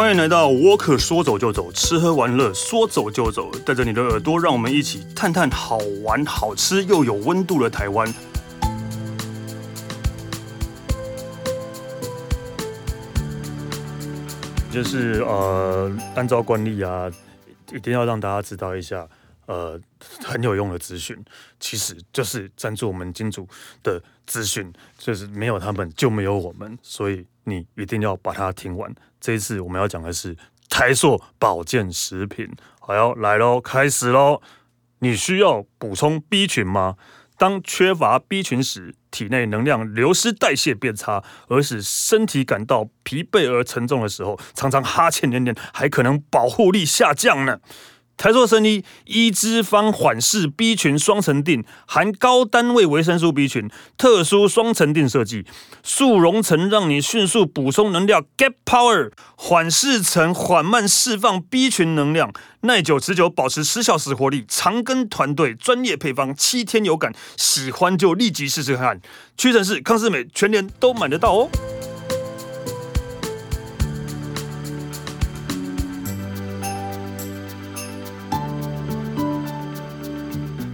欢迎来到沃克，说走就走，吃喝玩乐说走就走，带着你的耳朵，让我们一起探探好玩、好吃又有温度的台湾。就是呃，按照惯例啊，一定要让大家知道一下，呃，很有用的资讯，其实就是赞助我们金主的资讯，就是没有他们就没有我们，所以你一定要把它听完。这一次我们要讲的是台塑保健食品，好，要来喽，开始喽！你需要补充 B 群吗？当缺乏 B 群时，体内能量流失、代谢变差，而使身体感到疲惫而沉重的时候，常常哈欠连连，还可能保护力下降呢。台塑生医一枝方缓释 B 群双层定，含高单位维生素 B 群，特殊双层定设计，速溶层让你迅速补充能量，Get Power，缓释层缓慢释放 B 群能量，耐久持久，保持十小时活力。长庚团队专业配方，七天有感，喜欢就立即试试看。屈臣氏、康是美全年都买得到哦。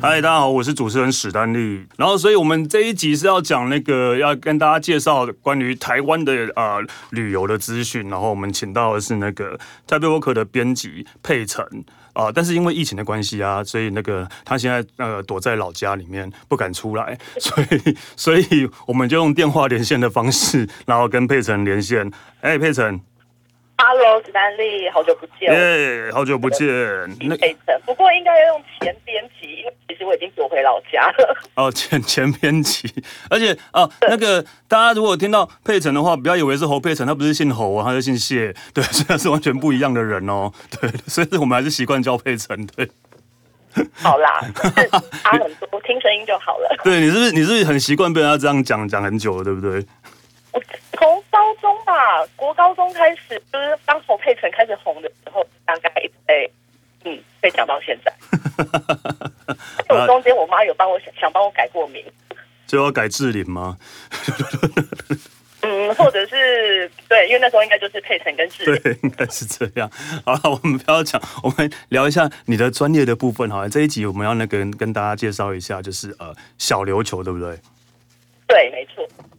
嗨，大家好，我是主持人史丹利。然后，所以我们这一集是要讲那个，要跟大家介绍关于台湾的呃旅游的资讯。然后，我们请到的是那个台北 Worker 的编辑佩岑啊，但是因为疫情的关系啊，所以那个他现在呃躲在老家里面不敢出来，所以所以我们就用电话连线的方式，然后跟佩岑连线。哎，佩岑。Hello，史丹利，好久不见。耶，好久不见。那佩岑，不过应该要用前编辑，因为其实我已经躲回老家了。哦，前前编辑，而且哦，那个大家如果听到佩岑的话，不要以为是侯佩岑，他不是姓侯啊，他是姓谢，对，虽然是完全不一样的人哦，对，所以我们还是习惯叫佩岑，对。好啦，就是 差很多，听声音就好了。对，你是不是你是不是很习惯被人家这样讲讲很久了，对不对？从高中吧，国高中开始，就是当侯佩岑开始红的时候，大概被嗯被讲到现在。我中间我妈有帮我想想帮我改过名，就要改志玲吗？嗯，或者是对，因为那时候应该就是佩岑跟志霖，对，应该是这样。好了，我们不要讲，我们聊一下你的专业的部分。好，这一集我们要那个跟大家介绍一下，就是呃小琉球，对不对？对，没错。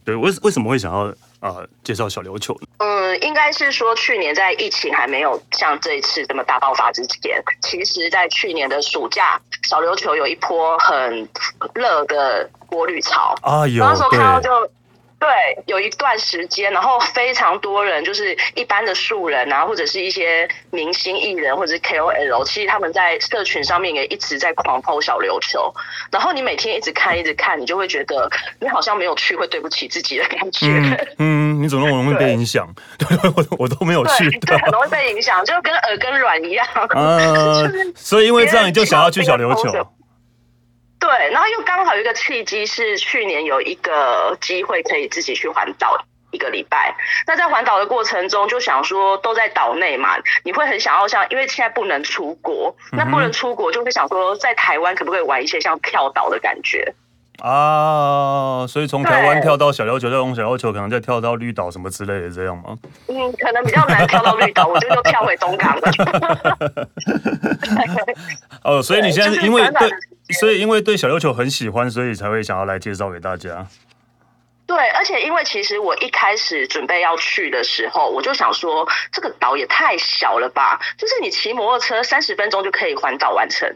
对，为为什么会想要？呃，介绍小琉球。嗯，应该是说去年在疫情还没有像这一次这么大爆发之前，其实，在去年的暑假，小琉球有一波很热的国旅潮。啊，有。那时候看到就。对，有一段时间，然后非常多人，就是一般的素人啊，或者是一些明星艺人，或者是 KOL，其实他们在社群上面也一直在狂 po 小琉球。然后你每天一直看，一直看，你就会觉得你好像没有去会对不起自己的感觉。嗯，嗯你怎么那么容易被影响？对 我我都没有去对，对，很容易被影响，就跟耳根软一样。啊、就是，所以因为这样，你就想要去小琉球。对，然后又刚好有一个契机，是去年有一个机会可以自己去环岛一个礼拜。那在环岛的过程中，就想说都在岛内嘛，你会很想要像，因为现在不能出国，那不能出国，就会想说在台湾可不可以玩一些像跳岛的感觉啊？所以从台湾跳到小琉球，再从小琉球可能再跳到绿岛什么之类的，这样吗？嗯，可能比较难跳到绿岛，我就又跳回东港了。哦，所以你现在是因为对。所以，因为对小琉球很喜欢，所以才会想要来介绍给大家。对，而且因为其实我一开始准备要去的时候，我就想说，这个岛也太小了吧，就是你骑摩托车三十分钟就可以环岛完成。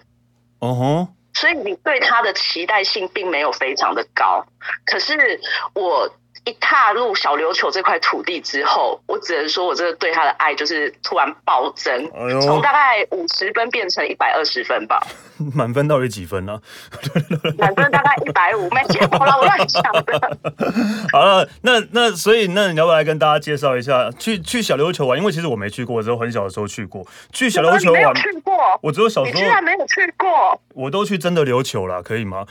哦吼，所以你对它的期待性并没有非常的高。可是我一踏入小琉球这块土地之后，我只能说我这个对它的爱就是突然暴增，从大概五十分变成一百二十分吧。满分到底几分呢？满分大概一百五，没见过了，我乱想的。好了，那那所以那你要不要来跟大家介绍一下去去小琉球玩？因为其实我没去过，我只有很小的时候去过。去小琉球玩，没有去过，我只有小时候。你居然没有去过？我都去真的琉球了，可以吗？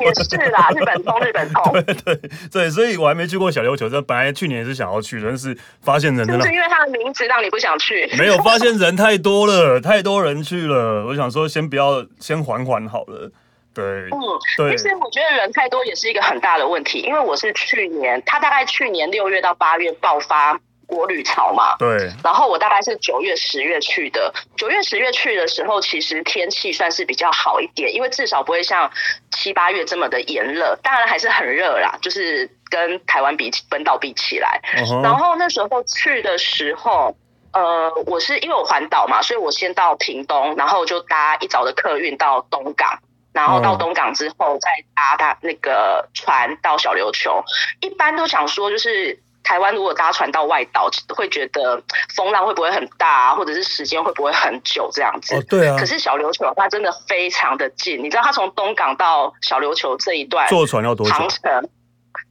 也是啦，日本通，日本通。对对对，所以我还没去过小琉球。这本来去年也是想要去，但是发现人真的，是因为他的名字让你不想去？没有，发现人太多了，太多人去了。我想说。先不要，先缓缓好了。对，嗯，对。其实我觉得人太多也是一个很大的问题，因为我是去年，他大概去年六月到八月爆发国旅潮嘛。对。然后我大概是九月、十月去的。九月、十月去的时候，其实天气算是比较好一点，因为至少不会像七八月这么的炎热。当然还是很热啦，就是跟台湾比本岛比起来。Uh -huh. 然后那时候去的时候，呃，我是因为我环岛嘛，所以我先到屏东，然后就搭一早的客运到东港。然后到东港之后，再搭搭那个船到小琉球。一般都想说，就是台湾如果搭船到外岛，会觉得风浪会不会很大，啊或者是时间会不会很久这样子。哦，对啊。可是小琉球它真的非常的近，你知道它从东港到小琉球这一段坐船要多久？航程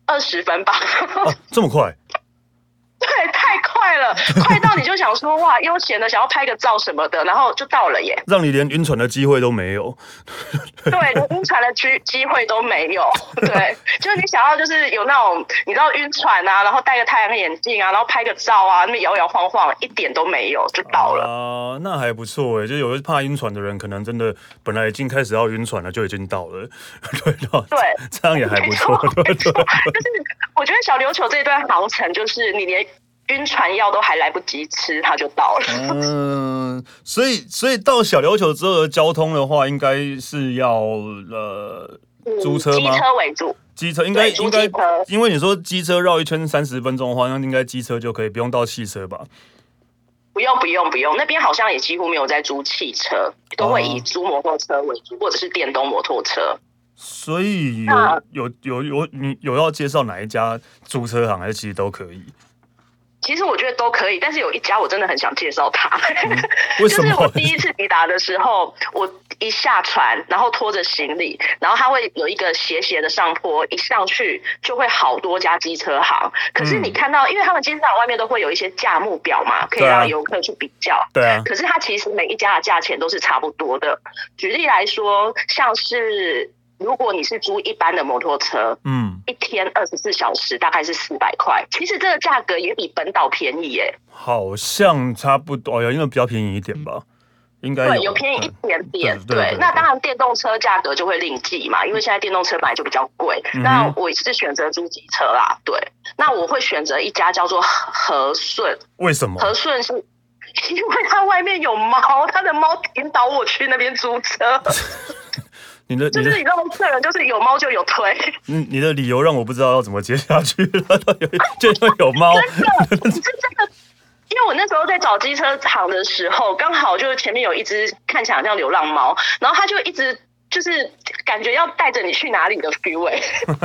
二十分吧。啊，这么快？对，太快了，快到你就想说哇，悠闲的想要拍个照什么的，然后就到了耶，让你连晕船的机会都没有。对，连晕船的机机会都没有。对，就是你想要就是有那种你知道晕船啊，然后戴个太阳眼镜啊，然后拍个照啊，那么摇摇晃晃，一点都没有，就到了。啊，那还不错哎，就有些怕晕船的人，可能真的本来已经开始要晕船了，就已经到了。对，对，这样也还不错。对对，就是我觉得小琉球这段航程，就是你连。晕船药都还来不及吃，他就到了。嗯，所以所以到小琉球之后的交通的话，应该是要呃租车吗？机车为主，机车应该应该，因为你说机车绕一圈三十分钟的话，那应该机车就可以，不用到汽车吧？不用不用不用，那边好像也几乎没有在租汽车，都会以租摩托车为主，或者是电动摩托车。所以有有有有你有要介绍哪一家租车行，还是其实都可以？其实我觉得都可以，但是有一家我真的很想介绍他。嗯，为什么？就是我第一次抵达的时候，我一下船，然后拖着行李，然后他会有一个斜斜的上坡，一上去就会好多家机车行。可是你看到，嗯、因为他们机车行外面都会有一些价目表嘛，可以让游客去比较。对啊。可是它其实每一家的价钱都是差不多的。举例来说，像是。如果你是租一般的摩托车，嗯，一天二十四小时大概是四百块。其实这个价格也比本岛便宜耶。好像差不多，呀，因为比较便宜一点吧，应该对，有便宜一点点。对，对，对，对，那当然电动车价格就会另计嘛，因为现在电动车本来就比较贵。嗯。那我是选择租机车啦，对。那我会选择一家叫做和顺。为什么？和顺是 因为它外面有猫，它的猫引导我去那边租车。你的就是你知道吗？客人就是有猫就有推。嗯，你的理由让我不知道要怎么接下去了。就有猫，真的，是真的。因为我那时候在找机车厂的时候，刚好就是前面有一只看起来像流浪猫，然后它就一直就是感觉要带着你去哪里的 feel，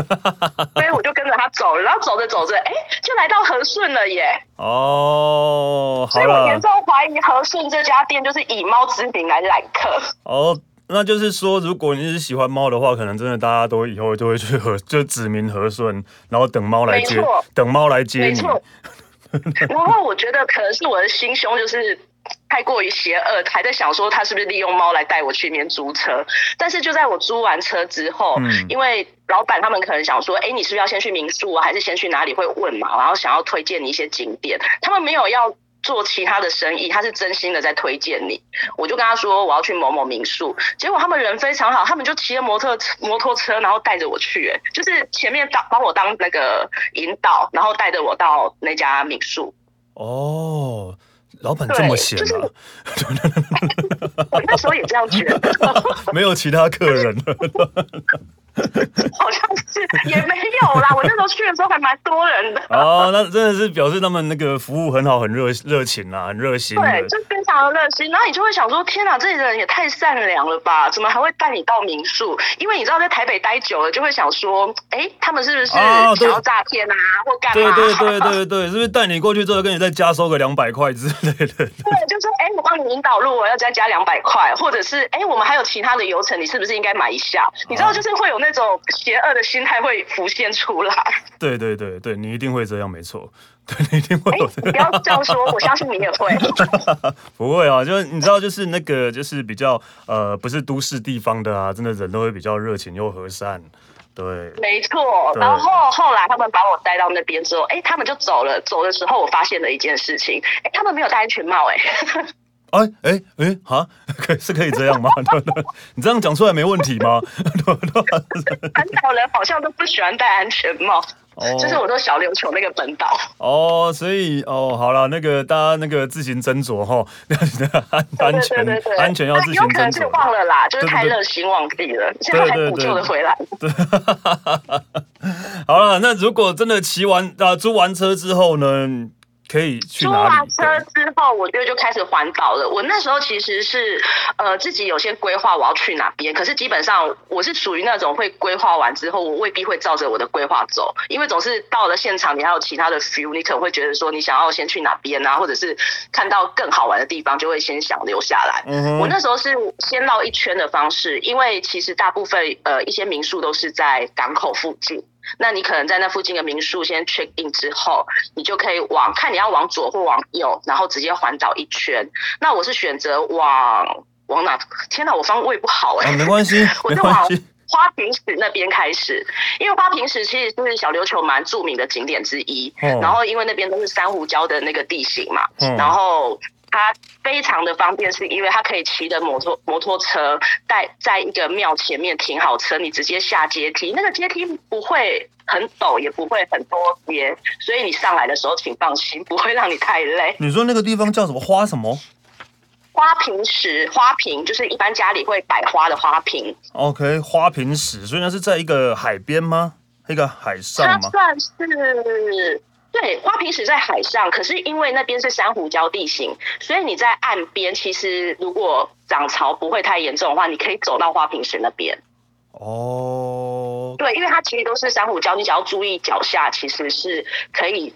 所以我就跟着他走，然后走着走着，哎，就来到和顺了耶。哦，所以我严重怀疑和顺这家店就是以猫之名来揽客。哦。那就是说，如果你是喜欢猫的话，可能真的大家都以后就会去和，就指名和顺，然后等猫来接，等猫来接你。然后我觉得可能是我的心胸就是太过于邪恶，还在想说他是不是利用猫来带我去那边租车。但是就在我租完车之后，嗯、因为老板他们可能想说，哎，你是不是要先去民宿啊，还是先去哪里？会问嘛，然后想要推荐你一些景点，他们没有要。做其他的生意，他是真心的在推荐你。我就跟他说我要去某某民宿，结果他们人非常好，他们就骑着摩托摩托车，然后带着我去，哎，就是前面当帮我当那个引导，然后带着我到那家民宿。哦，老板这么闲啊？就是、我那时候也这样觉得，没有其他客人了。好像是也没有啦，我那时候去的时候还蛮多人的。哦，那真的是表示他们那个服务很好，很热热情啊，很热心。对，就非常的热心。然后你就会想说，天哪，这里的人也太善良了吧？怎么还会带你到民宿？因为你知道在台北待久了，就会想说，哎、欸，他们是不是想要诈骗啊，啊或干嘛？对对对对对，是不是带你过去之后跟你再加收个两百块之类的？对，就说，哎、欸，我帮你引导路，我要再加两百块，或者是，哎、欸，我们还有其他的游程，你是不是应该买一下？你知道，就是会有那。那种邪恶的心态会浮现出来。对对对对，你一定会这样，没错。对，你一定会不要这样说，我相信你也会。不会啊，就是你知道，就是那个，就是比较呃，不是都市地方的啊，真的人都会比较热情又和善。对，没错。然后后来他们把我带到那边之后，哎、欸，他们就走了。走的时候，我发现了一件事情，哎、欸，他们没有戴安全帽、欸，哎。哎哎哎，哈，可以是可以这样吗？对对，你这样讲出来没问题吗？环岛人好像都不喜欢戴安全帽。哦，就是我说小琉球那个本岛。哦，所以哦，好了，那个大家那个自行斟酌哈，安安全对对对对安全要自行斟酌。有可能是忘了啦，就是太热心忘记了，现在还补救的回来。对，好了，那如果真的骑完啊租完车之后呢？可以去？租完车之后，我就就开始环岛了。我那时候其实是呃自己有些规划我要去哪边，可是基本上我是属于那种会规划完之后，我未必会照着我的规划走，因为总是到了现场，你还有其他的 feel，你可能会觉得说你想要先去哪边啊，或者是看到更好玩的地方，就会先想留下来。嗯，我那时候是先绕一圈的方式，因为其实大部分呃一些民宿都是在港口附近。那你可能在那附近的民宿先 check in 之后，你就可以往看你要往左或往右，然后直接环岛一圈。那我是选择往往哪？天哪，我方位不好哎、欸。啊，没关系，我就往花瓶石那边开始，因为花瓶石其实就是小琉球蛮著名的景点之一。嗯、然后因为那边都是珊瑚礁的那个地形嘛，嗯、然后。它非常的方便，是因为它可以骑着摩托摩托车，在在一个庙前面停好车，你直接下阶梯，那个阶梯不会很陡，也不会很多阶，所以你上来的时候请放心，不会让你太累。你说那个地方叫什么花什么？花瓶石，花瓶就是一般家里会摆花的花瓶。OK，花瓶石，所以那是在一个海边吗？一个海上吗？它算是。对，花瓶石在海上，可是因为那边是珊瑚礁地形，所以你在岸边，其实如果涨潮不会太严重的话，你可以走到花瓶石那边。哦，对，因为它其实都是珊瑚礁，你只要注意脚下，其实是可以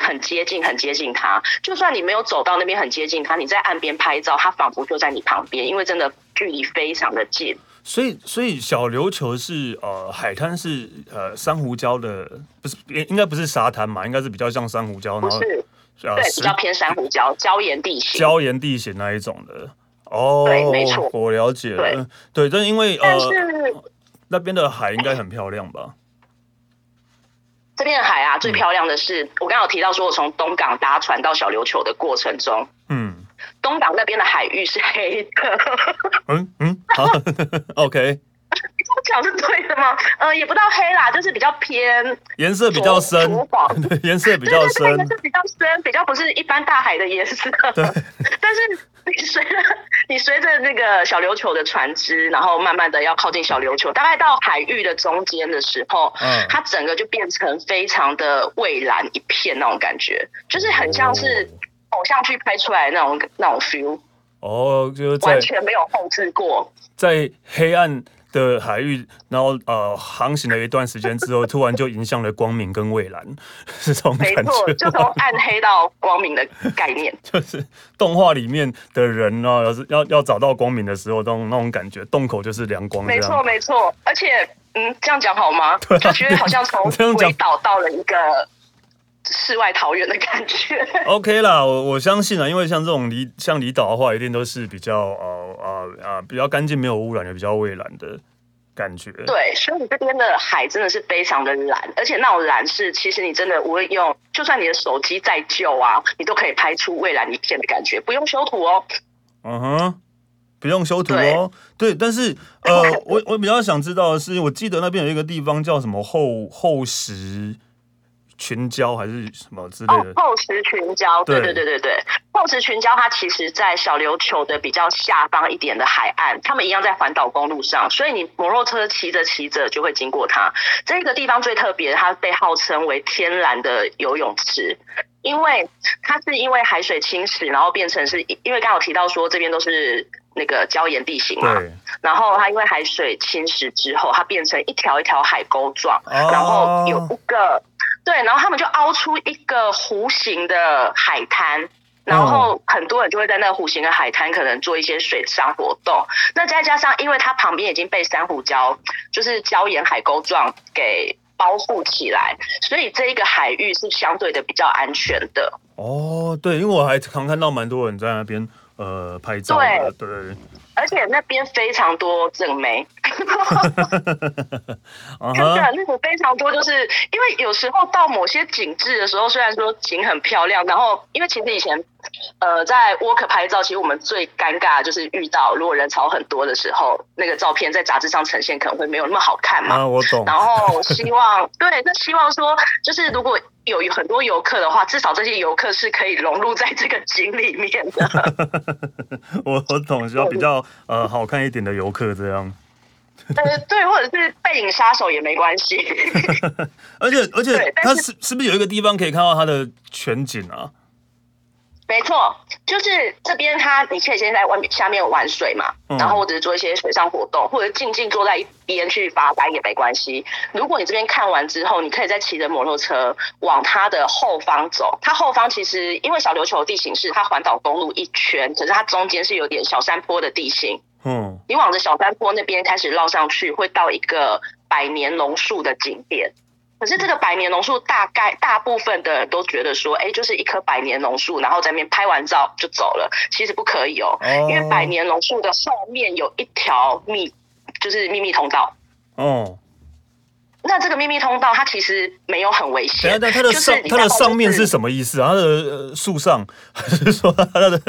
很接近、很接近它。就算你没有走到那边很接近它，你在岸边拍照，它仿佛就在你旁边，因为真的距离非常的近。所以，所以小琉球是呃海滩是呃珊瑚礁的，不是应应该不是沙滩嘛，应该是比较像珊瑚礁，不是，呃、对，比较偏珊瑚礁，礁岩地形，礁岩地形那一种的。哦，对，没错，我了解了。对，对，但因为呃，那边的海应该很漂亮吧？这边的海啊，最漂亮的是、嗯、我刚刚有提到说，我从东港搭船到小琉球的过程中，嗯。东港那边的海域是黑的。嗯嗯，好，OK。你这样讲是对的吗？呃，也不到黑啦，就是比较偏颜色比较深，颜色比较深，颜色比较深，比较不是一般大海的颜色。对。但是你随着你随着那个小琉球的船只，然后慢慢的要靠近小琉球，大概到海域的中间的时候，嗯，它整个就变成非常的蔚蓝一片那种感觉，就是很像是。偶像剧拍出来那种那种 feel，哦，就是完全没有后置过，在黑暗的海域，然后呃航行了一段时间之后，突然就迎向了光明跟蔚蓝，是这种感觉。没错，就从暗黑到光明的概念，就是动画里面的人呢，要是要要找到光明的时候，那种那种感觉，洞口就是亮光。没错，没错，而且嗯，这样讲好吗？对啊，就觉得好像从鬼岛到了一个。世外桃源的感觉。OK 啦，我我相信啊，因为像这种离像离岛的话，一定都是比较呃呃呃比较干净、没有污染的、比较蔚蓝的感觉。对，所以你这边的海真的是非常的蓝，而且那种蓝是其实你真的无论用，就算你的手机再旧啊，你都可以拍出蔚蓝一片的感觉，不用修图哦。嗯哼，不用修图哦。对，对，但是呃，我我比较想知道的是，我记得那边有一个地方叫什么厚厚实。群礁还是什么之类的？哦，厚实群礁，对对对对对，厚实群礁它其实在小琉球的比较下方一点的海岸，他们一样在环岛公路上，所以你摩托车骑着骑着就会经过它。这个地方最特别，它被号称为天然的游泳池，因为它是因为海水侵蚀，然后变成是因为刚刚有提到说这边都是那个礁岩地形嘛，然后它因为海水侵蚀之后，它变成一条一条海沟状，哦、然后有一个。对，然后他们就凹出一个弧形的海滩，然后很多人就会在那个弧形的海滩可能做一些水上活动。那再加上，因为它旁边已经被珊瑚礁，就是礁岩海沟状给包覆起来，所以这一个海域是相对的比较安全的。哦，对，因为我还常看到蛮多人在那边呃拍照的，对。对而且那边非常多正妹，真的，那个非常多，就是因为有时候到某些景致的时候，虽然说景很漂亮，然后因为其实以前呃在 work 拍照，其实我们最尴尬的就是遇到如果人潮很多的时候，那个照片在杂志上呈现可能会没有那么好看嘛。啊，我懂。然后希望 对，那希望说就是如果有很多游客的话，至少这些游客是可以融入在这个景里面的。我我懂，需要比较呃好看一点的游客这样。呃，对，或者是背影杀手也没关系。而 且 而且，它是是不是有一个地方可以看到它的全景啊？没错，就是这边，它你可以先在外面下面玩水嘛，嗯、然后或者是做一些水上活动，或者静静坐在一边去发呆也没关系。如果你这边看完之后，你可以再骑着摩托车往它的后方走。它后方其实因为小琉球的地形是它环岛公路一圈，可是它中间是有点小山坡的地形。嗯，你往着小山坡那边开始绕上去，会到一个百年榕树的景点。可是这个百年榕树，大概大部分的人都觉得说，哎，就是一棵百年榕树，然后在那边拍完照就走了。其实不可以哦，哦因为百年榕树的后面有一条秘，就是秘密通道。哦。那这个秘密通道，它其实没有很危险。但它的上，它的上面是什么意思啊？它的树上，还是说它的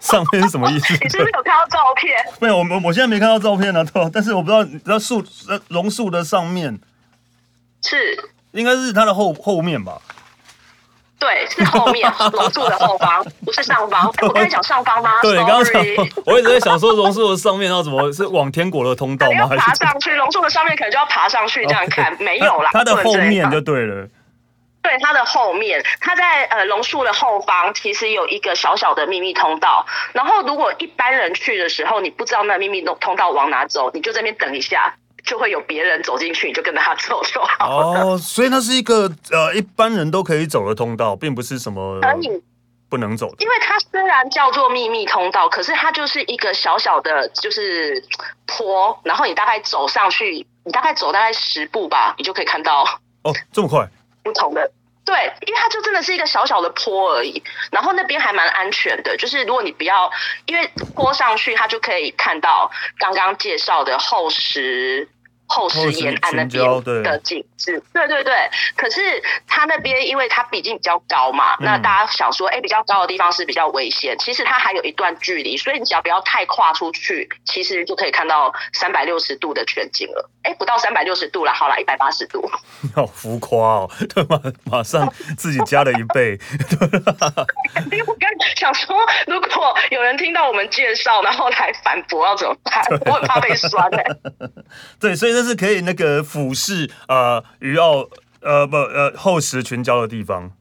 上面是什么意思？你是不是有看到照片？没有，我我我现在没看到照片呢，对吧，但是我不知道，你知道树榕树的上面是应该是它的后后面吧？对，是后面榕树的后方，不是上方。欸、我刚才讲上方吗？对，你刚刚讲，我一直在想说榕树的上面要怎么是往天国的通道吗？要爬上去，榕树的上面可能就要爬上去这样看，没有啦。它的后面就对了。对，它的后面，它在呃榕树的后方，其实有一个小小的秘密通道。然后如果一般人去的时候，你不知道那秘密通通道往哪走，你就在那边等一下。就会有别人走进去，你就跟着他走就好了。哦，所以那是一个呃一般人都可以走的通道，并不是什么不能走的。因为它虽然叫做秘密通道，可是它就是一个小小的，就是坡，然后你大概走上去，你大概走大概十步吧，你就可以看到。哦，这么快？不同的。对，因为它就真的是一个小小的坡而已，然后那边还蛮安全的，就是如果你不要，因为坡上去，它就可以看到刚刚介绍的厚实。厚实沿岸那边的景致，对对对。可是它那边，因为它毕竟比较高嘛，嗯、那大家想说，哎、欸，比较高的地方是比较危险。其实它还有一段距离，所以你只要不要太跨出去，其实就可以看到三百六十度的全景了。哎、欸，不到三百六十度了，好了，一百八十度。好浮夸哦，对吗？马上自己加了一倍。因为我刚想说，如果有人听到我们介绍，然后来反驳，要怎么办？我很怕被酸哎、欸。对，所以。这是可以那个俯视呃鱼澳呃不呃厚实群礁的地方，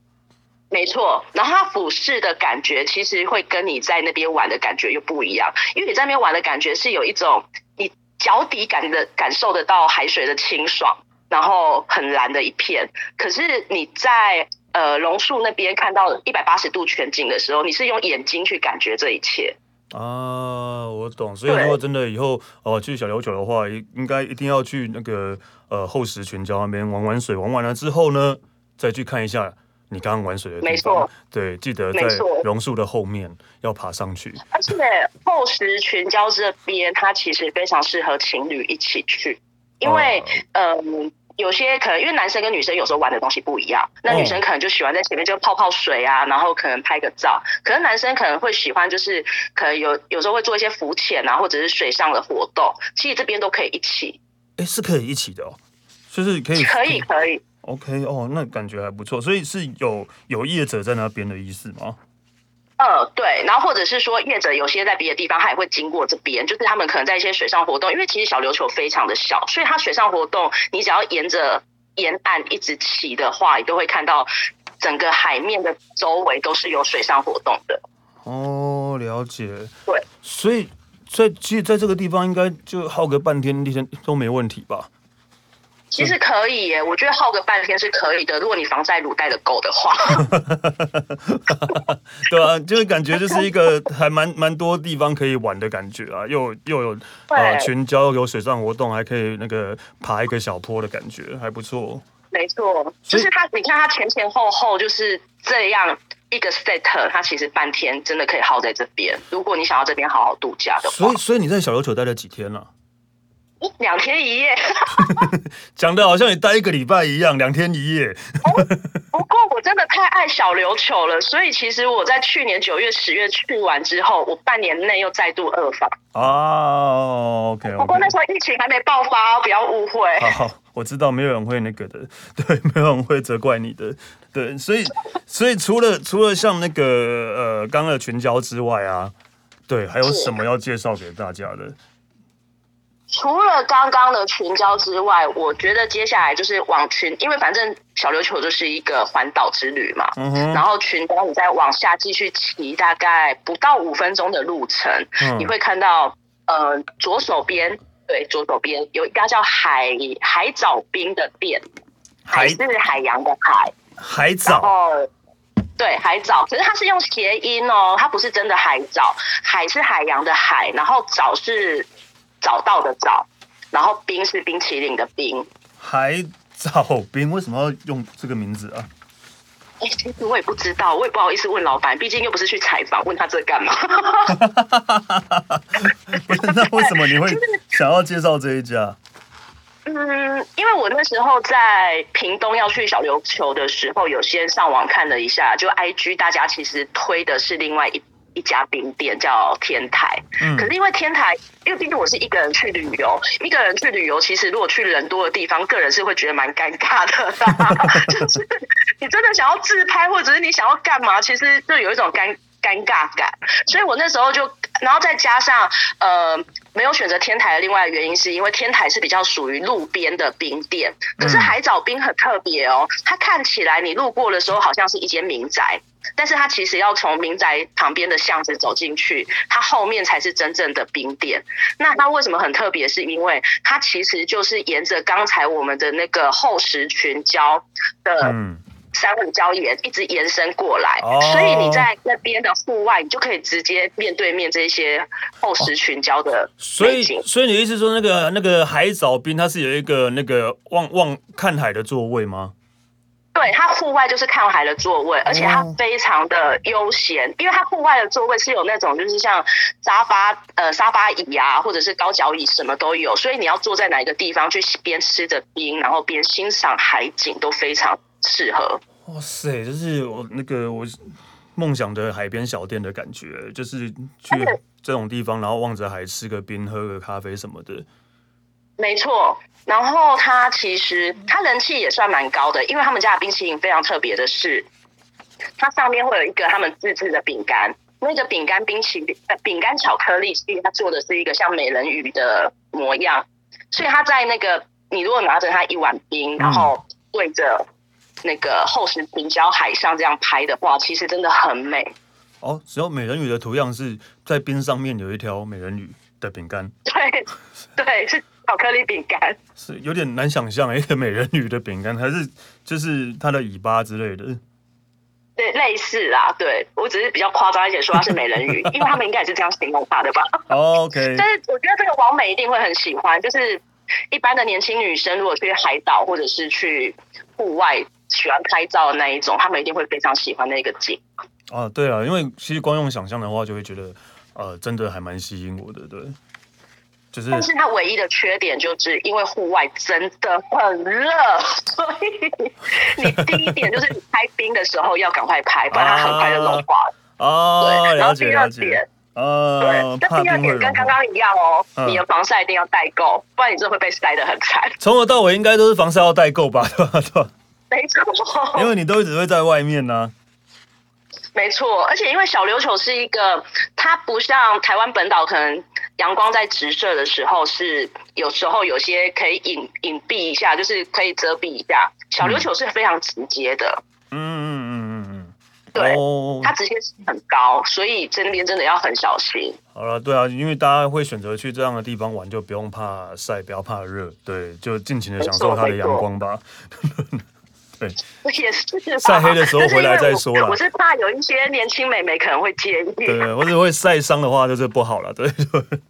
没错。然后它俯视的感觉其实会跟你在那边玩的感觉又不一样，因为你在那边玩的感觉是有一种你脚底感的感受得到海水的清爽，然后很蓝的一片。可是你在呃榕树那边看到一百八十度全景的时候，你是用眼睛去感觉这一切。啊，我懂。所以如果真的以后哦、呃、去小琉球的话，应应该一定要去那个呃厚实群礁那边玩玩水，玩完了之后呢，再去看一下你刚刚玩水的地方。没错，对，记得在榕树的后面要爬上去。而且厚实群礁这边，它其实非常适合情侣一起去，因为嗯。呃有些可能因为男生跟女生有时候玩的东西不一样，那女生可能就喜欢在前面就泡泡水啊，然后可能拍个照。可能男生可能会喜欢就是可能有有时候会做一些浮潜啊，或者是水上的活动。其实这边都可以一起。哎，是可以一起的哦，就是可以可以可以。OK 哦，那感觉还不错。所以是有有业者在那边的意思吗？呃，对，然后或者是说业者有些在别的地方，他也会经过这边，就是他们可能在一些水上活动，因为其实小琉球非常的小，所以它水上活动，你只要沿着沿岸一直骑的话，你都会看到整个海面的周围都是有水上活动的。哦，了解。对，所以在其实在这个地方应该就耗个半天一天都没问题吧？其实可以耶，我觉得耗个半天是可以的。如果你防晒乳带的够的话，对啊，就是感觉就是一个还蛮蛮多地方可以玩的感觉啊，又又有呃群礁，有水上活动，还可以那个爬一个小坡的感觉，还不错。没错，就是它，你看它前前后后就是这样一个 set，它其实半天真的可以耗在这边。如果你想要这边好好度假的话，所以所以你在小琉球待了几天了？两天一夜，讲的好像你待一个礼拜一样，两天一夜。不过我真的太爱小琉球了，所以其实我在去年九月、十月去完之后，我半年内又再度二访。哦，OK, okay。不过那时候疫情还没爆发，不要误会。好，我知道没有人会那个的，对，没有人会责怪你的，对，所以，所以除了除了像那个呃刚刚的群交之外啊，对，还有什么要介绍给大家的？除了刚刚的群交之外，我觉得接下来就是往群，因为反正小琉球就是一个环岛之旅嘛。嗯哼。然后群交，你再往下继续骑，大概不到五分钟的路程，嗯、你会看到，呃，左手边，对，左手边有一家叫海海藻冰的店，海是海洋的海，海藻。哦，对，海藻，可是它是用谐音哦，它不是真的海藻，海是海洋的海，然后藻是。找到的找，然后冰是冰淇淋的冰，海藻冰为什么要用这个名字啊？哎、欸，其实我也不知道，我也不好意思问老板，毕竟又不是去采访，问他这干嘛？那为什么你会想要介绍这一家？嗯，因为我那时候在屏东要去小琉球的时候，有先上网看了一下，就 IG 大家其实推的是另外一。一家冰店叫天台，嗯，可是因为天台，因为毕竟我是一个人去旅游，一个人去旅游，其实如果去人多的地方，个人是会觉得蛮尴尬的，就是你真的想要自拍，或者是你想要干嘛，其实就有一种尴尴尬感，所以我那时候就，然后再加上呃，没有选择天台的另外的原因，是因为天台是比较属于路边的冰店，可是海藻冰很特别哦，它看起来你路过的时候好像是一间民宅。但是它其实要从民宅旁边的巷子走进去，它后面才是真正的冰店。那它为什么很特别？是因为它其实就是沿着刚才我们的那个厚实群礁的珊瑚礁岩一直延伸过来，所以你在那边的户外，你就可以直接面对面这些厚实群礁的。所以，所以你的意思说，那个那个海藻冰，它是有一个那个望望看海的座位吗？对，它户外就是看海的座位，而且它非常的悠闲，因为它户外的座位是有那种就是像沙发呃沙发椅啊，或者是高脚椅什么都有，所以你要坐在哪一个地方去边吃着冰，然后边欣赏海景都非常适合。哇塞，就是我那个我梦想的海边小店的感觉，就是去这种地方，然后望着海吃个冰，喝个咖啡什么的。没错。然后它其实它人气也算蛮高的，因为他们家的冰淇淋非常特别的是，它上面会有一个他们自制的饼干，那个饼干冰淇淋呃饼干巧克力，其实它做的是一个像美人鱼的模样，所以它在那个你如果拿着它一碗冰，然后对着那个厚实平礁海上这样拍的话，其实真的很美。哦，只要美人鱼的图样是在冰上面有一条美人鱼的饼干。对，对是。巧克力饼干是有点难想象，一个美人鱼的饼干，还是就是它的尾巴之类的？对，类似啦。对，我只是比较夸张一点说它是美人鱼，因为他们应该也是这样形容它的吧？OK。但是我觉得这个王美一定会很喜欢，就是一般的年轻女生如果去海岛或者是去户外喜欢拍照的那一种，他们一定会非常喜欢那个景。啊，对啊，因为其实光用想象的话，就会觉得呃，真的还蛮吸引我的，对。就是、但是它唯一的缺点就是因为户外真的很热，所以你第一点就是你拍冰的时候要赶快拍，不然它很快就融化了。哦，对，然后第二点，呃，对，那第二点跟刚刚一样哦，嗯、你的防晒一定要带够，不然你真的会被晒得很惨。从头到尾应该都是防晒要带够吧？对吧？没错，因为你都一直会在外面呢、啊。没错，而且因为小琉球是一个，它不像台湾本岛，可能阳光在直射的时候是有时候有些可以隐隐蔽一下，就是可以遮蔽一下。小琉球是非常直接的，嗯嗯嗯嗯嗯，对，哦、它直接是很高，所以这边真的要很小心。好了，对啊，因为大家会选择去这样的地方玩，就不用怕晒，不要怕热，对，就尽情的享受它的阳光吧。我也是晒黑的时候回来再说了。我是怕有一些年轻美眉可能会介意。对，或者会晒伤的话，就是不好了。对对。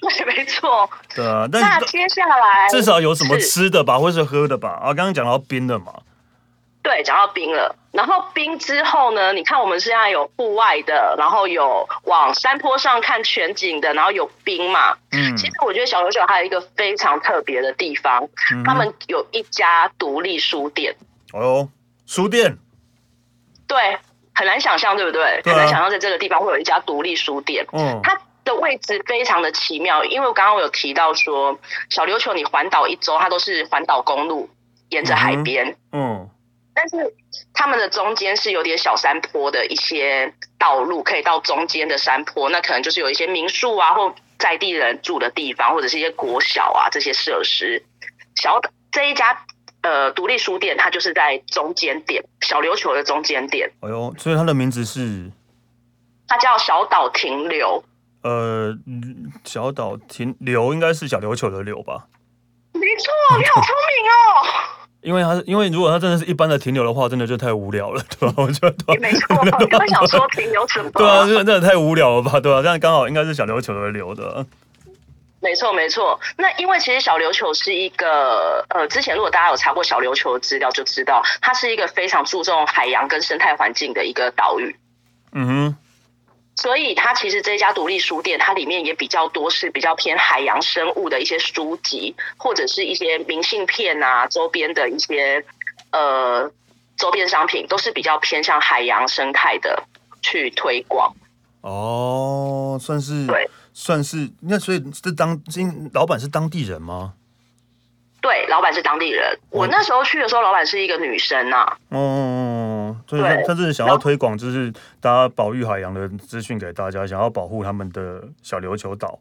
对，没错。对啊，那接下来至少有什么吃的吧，或是喝的吧？啊，刚刚讲到冰的嘛。对，讲到冰了。然后冰之后呢，你看我们现在有户外的，然后有往山坡上看全景的，然后有冰嘛。嗯。其实我觉得小琉球还有一个非常特别的地方，嗯、他们有一家独立书店。哦，书店。对，很难想象，对不对？对啊、很难想象在这个地方会有一家独立书店。嗯。它的位置非常的奇妙，因为刚刚我有提到说，小琉球你环岛一周，它都是环岛公路，沿着海边。嗯。嗯但是他们的中间是有点小山坡的一些道路，可以到中间的山坡，那可能就是有一些民宿啊，或在地人住的地方，或者是一些国小啊这些设施。小岛这一家呃独立书店，它就是在中间点，小琉球的中间点。哎呦，所以它的名字是？它叫小岛停留。呃，小岛停留应该是小琉球的留吧？没错，你好聪明哦。因为他，因为如果它真的是一般的停留的话，真的就太无聊了，对吧？我觉得没错，我刚想说停留什么？对啊，真的太无聊了吧？对吧？这样刚好应该是小琉球的留的。没错，没错。那因为其实小琉球是一个呃，之前如果大家有查过小琉球的资料，就知道它是一个非常注重海洋跟生态环境的一个岛屿。嗯哼。所以它其实这一家独立书店，它里面也比较多是比较偏海洋生物的一些书籍，或者是一些明信片啊，周边的一些呃周边商品，都是比较偏向海洋生态的去推广。哦，算是对，算是那所以这当今老板是当地人吗？对，老板是当地人。我那时候去的时候，老板是一个女生啊。哦，所以他他是想要推广，就是大家保育海洋的资讯给大家，想要保护他们的小琉球岛。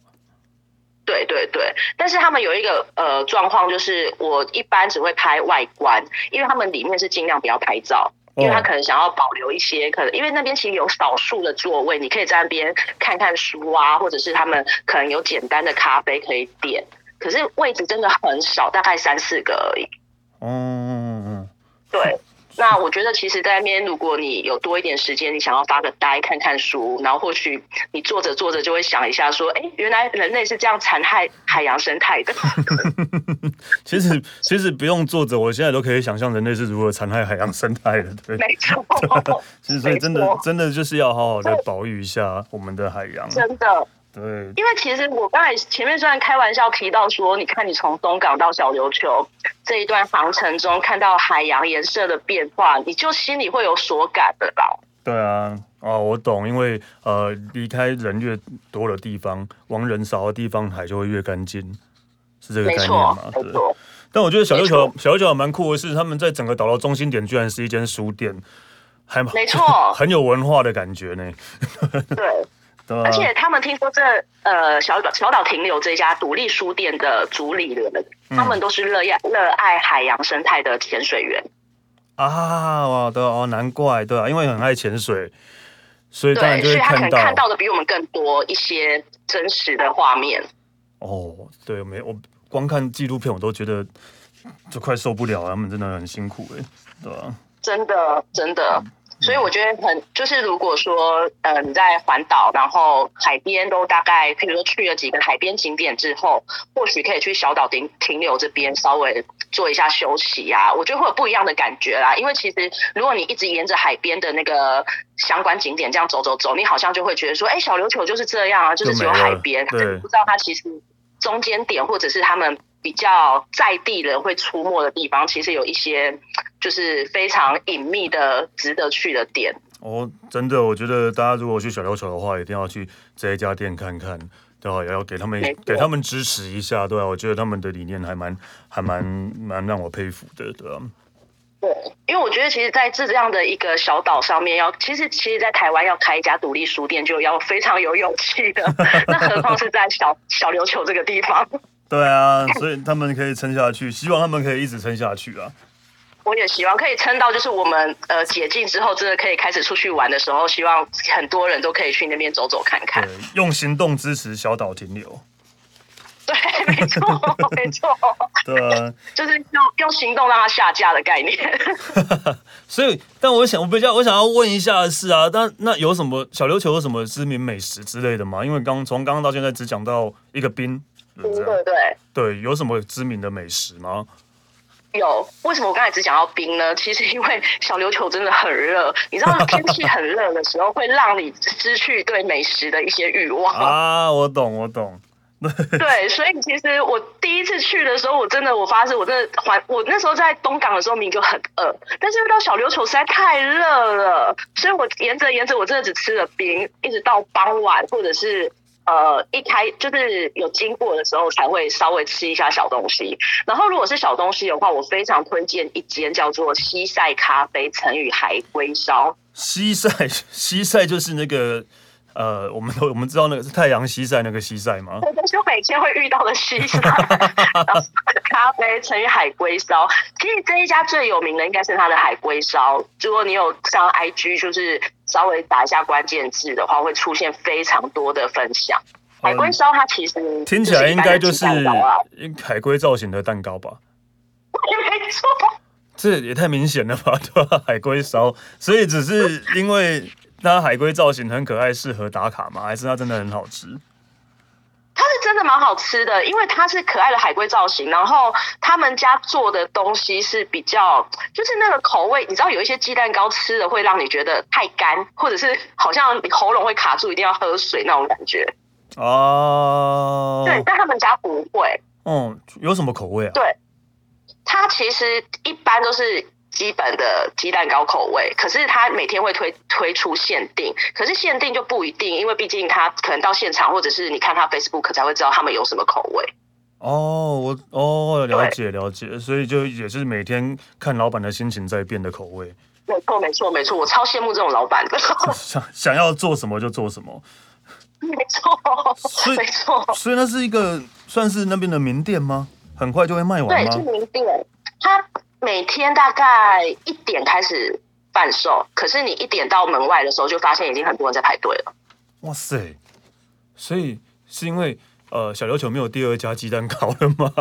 对对对，但是他们有一个呃状况，就是我一般只会拍外观，因为他们里面是尽量不要拍照，因为他可能想要保留一些，可能因为那边其实有少数的座位，你可以在那边看看书啊，或者是他们可能有简单的咖啡可以点。可是位置真的很少，大概三四个而已。嗯嗯嗯，对。那我觉得，其实，在那边，如果你有多一点时间，你想要发个呆，看看书，然后或许你坐着坐着就会想一下，说：“哎，原来人类是这样残害海洋生态的。”其实，其实不用坐着，我现在都可以想象人类是如何残害海洋生态的。对，没错。其实，所以真的，真的就是要好好的保育一下我们的海洋。真的。对，因为其实我刚才前面虽然开玩笑提到说，你看你从东港到小琉球这一段航程中看到海洋颜色的变化，你就心里会有所感的吧？对啊，哦，我懂，因为呃，离开人越多的地方，往人少的地方，海就会越干净，是这个概念吗？对。但我觉得小琉球小琉球还蛮酷的是，他们在整个岛的中心点居然是一间书店，还没错，很有文化的感觉呢。对。而且他们听说这呃小岛小岛停留这家独立书店的主理人，嗯、他们都是热爱热爱海洋生态的潜水员啊！哇，对哦，难怪对啊，因为很爱潜水，所以当然就会看到，所以他可能看到的比我们更多一些真实的画面。哦，对，没我光看纪录片我都觉得就快受不了了，他们真的很辛苦哎，对吧？真的，真的。嗯所以我觉得很就是，如果说呃你在环岛，然后海边都大概，譬如说去了几个海边景点之后，或许可以去小岛停停留这边稍微做一下休息啊，我觉得会有不一样的感觉啦。因为其实如果你一直沿着海边的那个相关景点这样走走走，你好像就会觉得说，哎，小琉球就是这样啊，就是只有海边，不知道它其实中间点或者是他们。比较在地人会出没的地方，其实有一些就是非常隐秘的、值得去的店。哦，真的，我觉得大家如果去小琉球的话，一定要去这一家店看看，对吧？也要给他们给他们支持一下，对吧？我觉得他们的理念还蛮还蛮蛮让我佩服的，对吧？对，因为我觉得其实在这样的一个小岛上面要，要其实其实，在台湾要开一家独立书店，就要非常有勇气的，那何况是在小小琉球这个地方。对啊，所以他们可以撑下去，希望他们可以一直撑下去啊！我也希望可以撑到，就是我们呃解禁之后，真的可以开始出去玩的时候，希望很多人都可以去那边走走看看。用行动支持小岛停留。对，没错，没错。对啊，就是用用行动让它下架的概念。所以，但我想，我比较我想要问一下的是啊，那那有什么小琉球有什么知名美食之类的吗？因为刚从刚刚到现在只讲到一个冰。对对对，对，有什么知名的美食吗？有，为什么我刚才只讲到冰呢？其实因为小琉球真的很热，你知道天气很热的时候会让你失去对美食的一些欲望啊。我懂，我懂。对，所以其实我第一次去的时候，我真的我发誓，我真的环我那时候在东港的时候，明明就很饿，但是到小琉球实在太热了，所以我沿着沿着我真的只吃了冰，一直到傍晚或者是。呃，一开就是有经过的时候才会稍微吃一下小东西。然后如果是小东西的话，我非常推荐一间叫做西晒咖啡乘以海龟烧。西晒西晒就是那个呃，我们都我们知道那个是太阳西晒那个西晒吗？就每天会遇到的西晒咖啡乘以海龟烧。其实这一家最有名的应该是它的海龟烧。如果你有上 IG，就是。稍微打一下关键字的话，会出现非常多的分享。海龟烧它其实听起来应该就是海龟造型的蛋糕吧？没错，这也太明显了吧？对吧？海龟烧，所以只是因为它海龟造型很可爱，适合打卡吗？还是它真的很好吃？它是真的蛮好吃的，因为它是可爱的海龟造型，然后他们家做的东西是比较，就是那个口味，你知道有一些鸡蛋糕吃的会让你觉得太干，或者是好像你喉咙会卡住，一定要喝水那种感觉。哦，对，但他们家不会。嗯，有什么口味啊？对，它其实一般都是。基本的鸡蛋糕口味，可是他每天会推推出限定，可是限定就不一定，因为毕竟他可能到现场，或者是你看他 Facebook 才会知道他们有什么口味。哦，我哦了解了解，所以就也是每天看老板的心情在变的口味。没错没错没错，我超羡慕这种老板的，想想要做什么就做什么。没错，没错，所以那是一个算是那边的名店吗？很快就会卖完吗？对，是名店，他。每天大概一点开始贩售，可是你一点到门外的时候，就发现已经很多人在排队了。哇塞！所以是因为呃小琉球没有第二家鸡蛋糕了吗？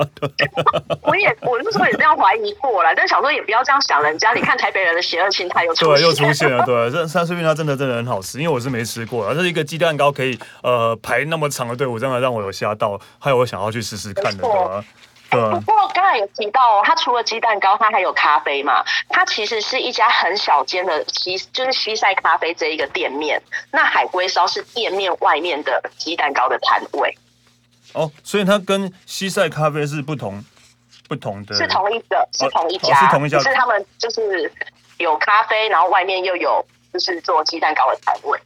我也我那时候也这样怀疑过了，但是想说也不要这样想人家。你看台北人的邪恶心态又出现了，对，又出现了。对，这三岁面它真的真的很好吃，因为我是没吃过，这是一个鸡蛋糕可以呃排那么长的队伍，真的让我有吓到，还有我想要去试试看的，对吧？不过刚才有提到，它除了鸡蛋糕，它还有咖啡嘛？它其实是一家很小间的西，就是西晒咖啡这一个店面。那海龟烧是店面外面的鸡蛋糕的摊位。哦，所以它跟西晒咖啡是不同不同的，是同一个，是同一家，哦哦、是同一家，是他们就是有咖啡，然后外面又有就是做鸡蛋糕的摊位。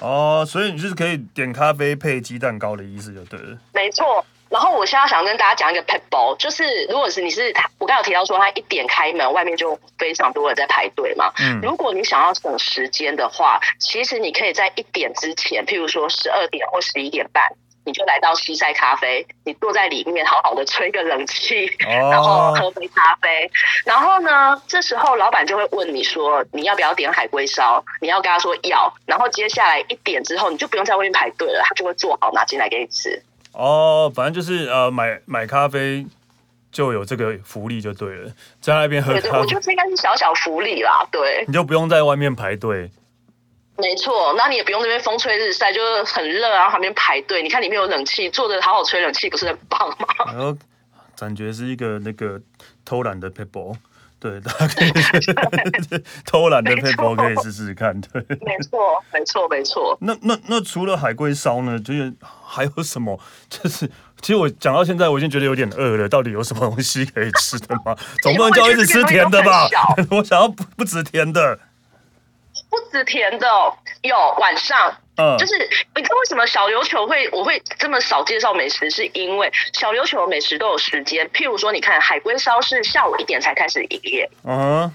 哦，所以你就是可以点咖啡配鸡蛋糕的意思就对了。没错。然后我现在想跟大家讲一个撇步，就是如果是你是我刚刚有提到说他一点开门，外面就非常多人在排队嘛。嗯，如果你想要省时间的话，其实你可以在一点之前，譬如说十二点或十一点半，你就来到西塞咖啡，你坐在里面好好的吹个冷气，然后喝杯咖啡。然后呢，这时候老板就会问你说你要不要点海龟烧？你要跟他说要。然后接下来一点之后，你就不用在外面排队了，他就会做好拿进来给你吃。哦，反正就是呃，买买咖啡就有这个福利就对了，在那边喝咖啡。对对，我觉得这应该是小小福利啦，对。你就不用在外面排队。没错，那你也不用那边风吹日晒，就是很热，然后旁边排队。你看里面有冷气，坐着好好吹冷气，不是很棒吗？然后感觉是一个那个偷懒的撇步。对，大家可以偷懒的撇步可以试试看。对，没错，没错，没错。那那那除了海龟烧呢？就是还有什么？就是其实我讲到现在，我已经觉得有点饿了。到底有什么东西可以吃的吗？总不能叫我一直吃甜的吧？我想要不不止甜的，不止甜的，有晚上。嗯，就是你知道为什么小琉球会我会这么少介绍美食，是因为小琉球的美食都有时间。譬如说，你看海龟烧是下午一点才开始营业。嗯，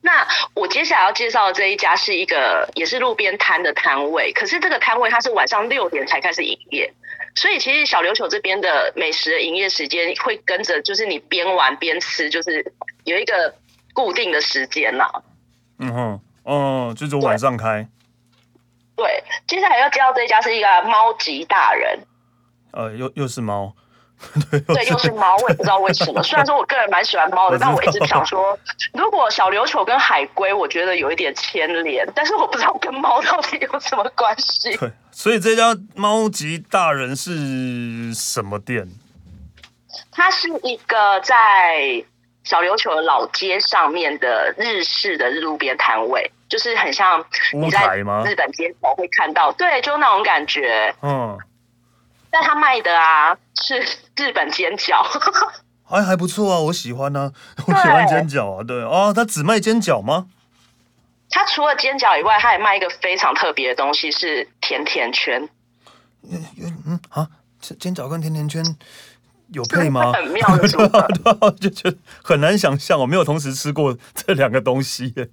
那我接下来要介绍的这一家是一个也是路边摊的摊位，可是这个摊位它是晚上六点才开始营业，所以其实小琉球这边的美食的营业时间会跟着，就是你边玩边吃，就是有一个固定的时间呐。嗯哼，哦，就是晚上开。对，接下来要介绍这一家是一个猫吉大人，呃，又又是猫，对，又是猫，我也不知道为什么。虽然说我个人蛮喜欢猫的，但我一直想说，如果小琉球跟海龟，我觉得有一点牵连，但是我不知道跟猫到底有什么关系。对，所以这家猫吉大人是什么店？它是一个在小琉球的老街上面的日式的路边摊位，就是很像你在日本街头会看到，对，就那种感觉。嗯，但他卖的啊是日本煎饺，还还不错啊，我喜欢呢、啊，我喜欢煎饺啊，对哦，他只卖煎饺吗？他除了煎饺以外，他还卖一个非常特别的东西，是甜甜圈。嗯嗯啊，煎饺跟甜甜圈。有配吗？很妙的组合，就觉得很难想象，我没有同时吃过这两个东西耶。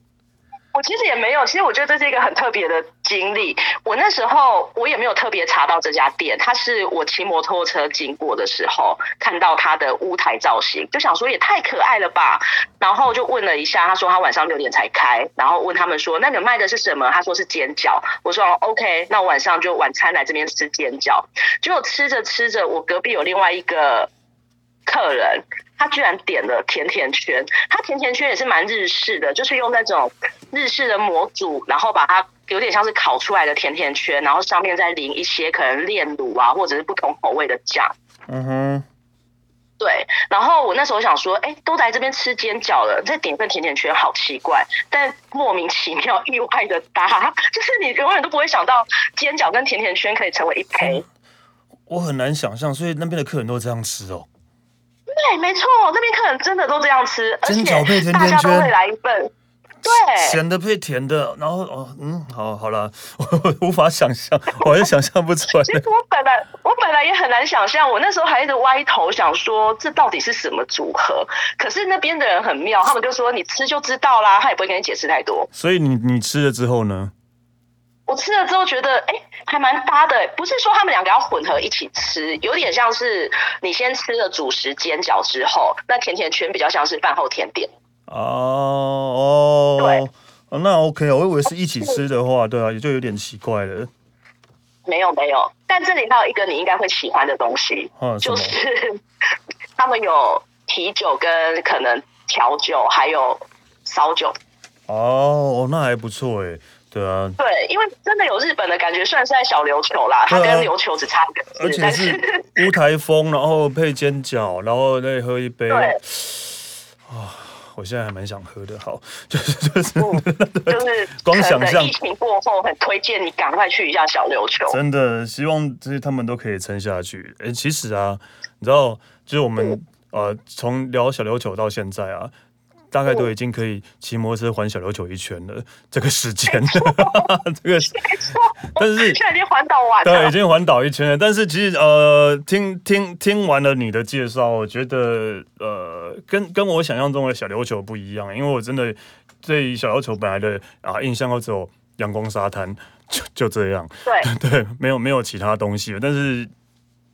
我其实也没有，其实我觉得这是一个很特别的经历。我那时候我也没有特别查到这家店，它是我骑摩托车经过的时候看到它的屋台造型，就想说也太可爱了吧。然后就问了一下，他说他晚上六点才开，然后问他们说那你们卖的是什么？他说是煎饺。我说 OK，那晚上就晚餐来这边吃煎饺。结果吃着吃着，我隔壁有另外一个客人。他居然点了甜甜圈，他甜甜圈也是蛮日式的，就是用那种日式的模组，然后把它有点像是烤出来的甜甜圈，然后上面再淋一些可能炼乳啊，或者是不同口味的酱。嗯哼，对。然后我那时候想说，哎、欸，都来这边吃煎饺了，再点份甜甜圈好奇怪，但莫名其妙意外的搭，就是你永远都不会想到煎饺跟甜甜圈可以成为一配。嗯、我很难想象，所以那边的客人都这样吃哦。对，没错，那边客人真的都这样吃，煎饺配甜甜圈，大家都会来一份。对，咸的配甜的，然后哦，嗯，好，好了，我无法想象，我也想象不出来。其实我本来我本来也很难想象，我那时候还一直歪头想说，这到底是什么组合？可是那边的人很妙，他们就说你吃就知道啦，他也不会跟你解释太多。所以你你吃了之后呢？我吃了之后觉得，哎、欸，还蛮搭的。不是说他们两个要混合一起吃，有点像是你先吃了主食煎饺之后，那甜甜圈比较像是饭后甜点。哦哦，对，那 OK，我以为是一起吃的话，对啊，也就有点奇怪了。没有没有，但这里还有一个你应该会喜欢的东西，啊、就是 他们有啤酒跟可能调酒，还有烧酒。哦，那还不错哎。对啊，对，因为真的有日本的感觉，算是在小琉球啦，它跟琉球只差一个字，而且是乌台风，然后配煎饺，然后再喝一杯，对，啊，我现在还蛮想喝的，好，就是就是、嗯、就是光想象疫情过后，很推荐你赶快去一下小琉球，真的希望这些他们都可以撑下去。哎，其实啊，你知道，就是我们、嗯、呃，从聊小琉球到现在啊。大概都已经可以骑摩托车环小琉球一圈了，这个时间，这个是，但是现在已经环岛完了，对，已经环岛一圈了。但是其实呃，听听听完了你的介绍，我觉得呃，跟跟我想象中的小琉球不一样，因为我真的对小琉球本来的啊印象都只有阳光沙滩，就就这样，对 对，没有没有其他东西了，但是。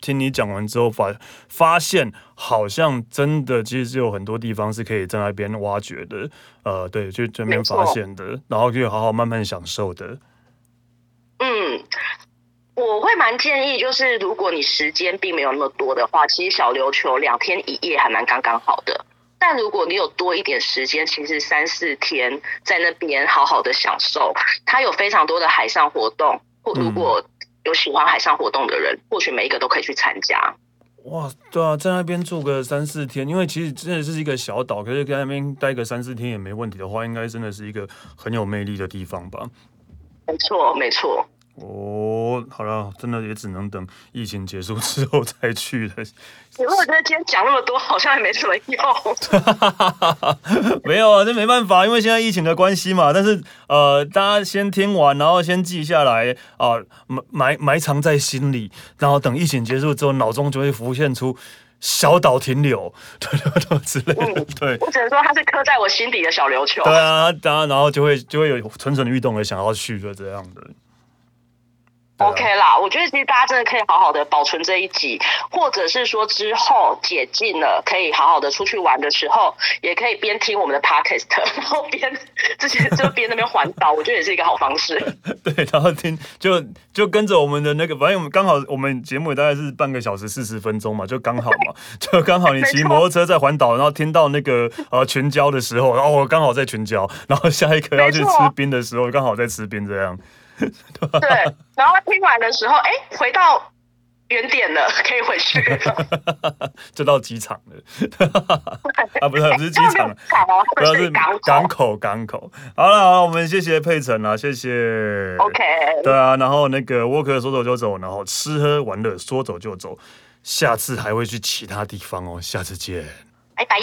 听你讲完之后，发发现好像真的，其实有很多地方是可以在那边挖掘的。呃，对，就这边发现的，然后就好好慢慢享受的。嗯，我会蛮建议，就是如果你时间并没有那么多的话，其实小琉球两天一夜还蛮刚刚好的。但如果你有多一点时间，其实三四天在那边好好的享受，它有非常多的海上活动。或如果、嗯有喜欢海上活动的人，或许每一个都可以去参加。哇，对啊，在那边住个三四天，因为其实真的是一个小岛，可是在那边待个三四天也没问题的话，应该真的是一个很有魅力的地方吧？没错，没错。哦，好了，真的也只能等疫情结束之后再去了。因为我觉得今天讲那么多，好像也没什么用。没有啊，这没办法，因为现在疫情的关系嘛。但是呃，大家先听完，然后先记下来啊，埋埋埋藏在心里，然后等疫情结束之后，脑中就会浮现出小岛停留，对对对之类的。对，我只能说它是刻在我心底的小琉球。对啊，当然，然后就会就会有蠢蠢欲动的想要去的这样的。OK 啦，我觉得其实大家真的可以好好的保存这一集，或者是说之后解禁了，可以好好的出去玩的时候，也可以边听我们的 Podcast，然后边这些就边那边环岛，我觉得也是一个好方式。对，然后听就就跟着我们的那个，反正我们刚好我们节目也大概是半个小时四十分钟嘛，就刚好嘛，就刚好你骑摩托车在环岛，然后听到那个呃全交的时候，然后我刚好在全交，然后下一刻要去吃冰的时候，刚好在吃冰这样。对，然后听完的时候，哎，回到原点了，可以回去了，就到机场了。啊，不是，不是机场，不是港口，港口。好了，好了，我们谢谢佩岑啊，谢谢。OK。对啊，然后那个沃克说走就走，然后吃喝玩乐说走就走，下次还会去其他地方哦，下次见，拜拜。